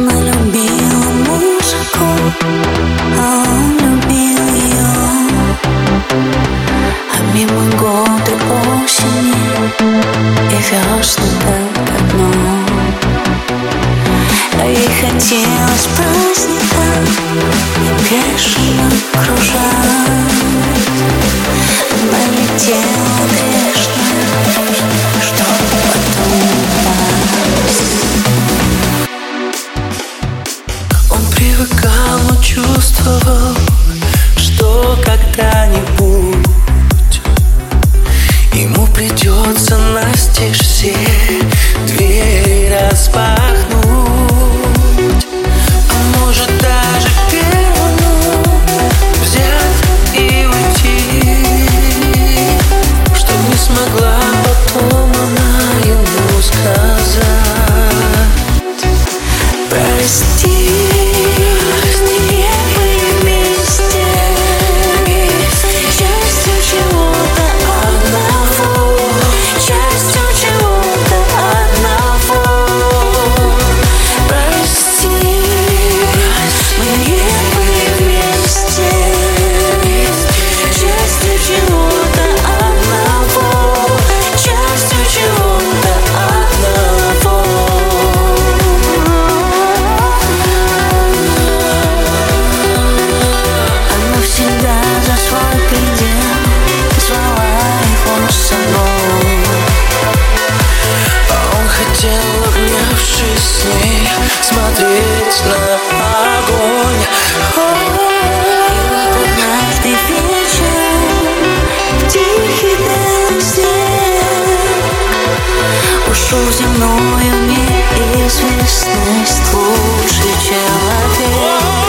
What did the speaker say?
Но любил мужико, а он любил ее. А мимо года осени и ветра до кону. А ей хотелось праздника и пешек. чувствовал, что когда-нибудь Ему придется настежь всех душу земную неизвестность лучше человек.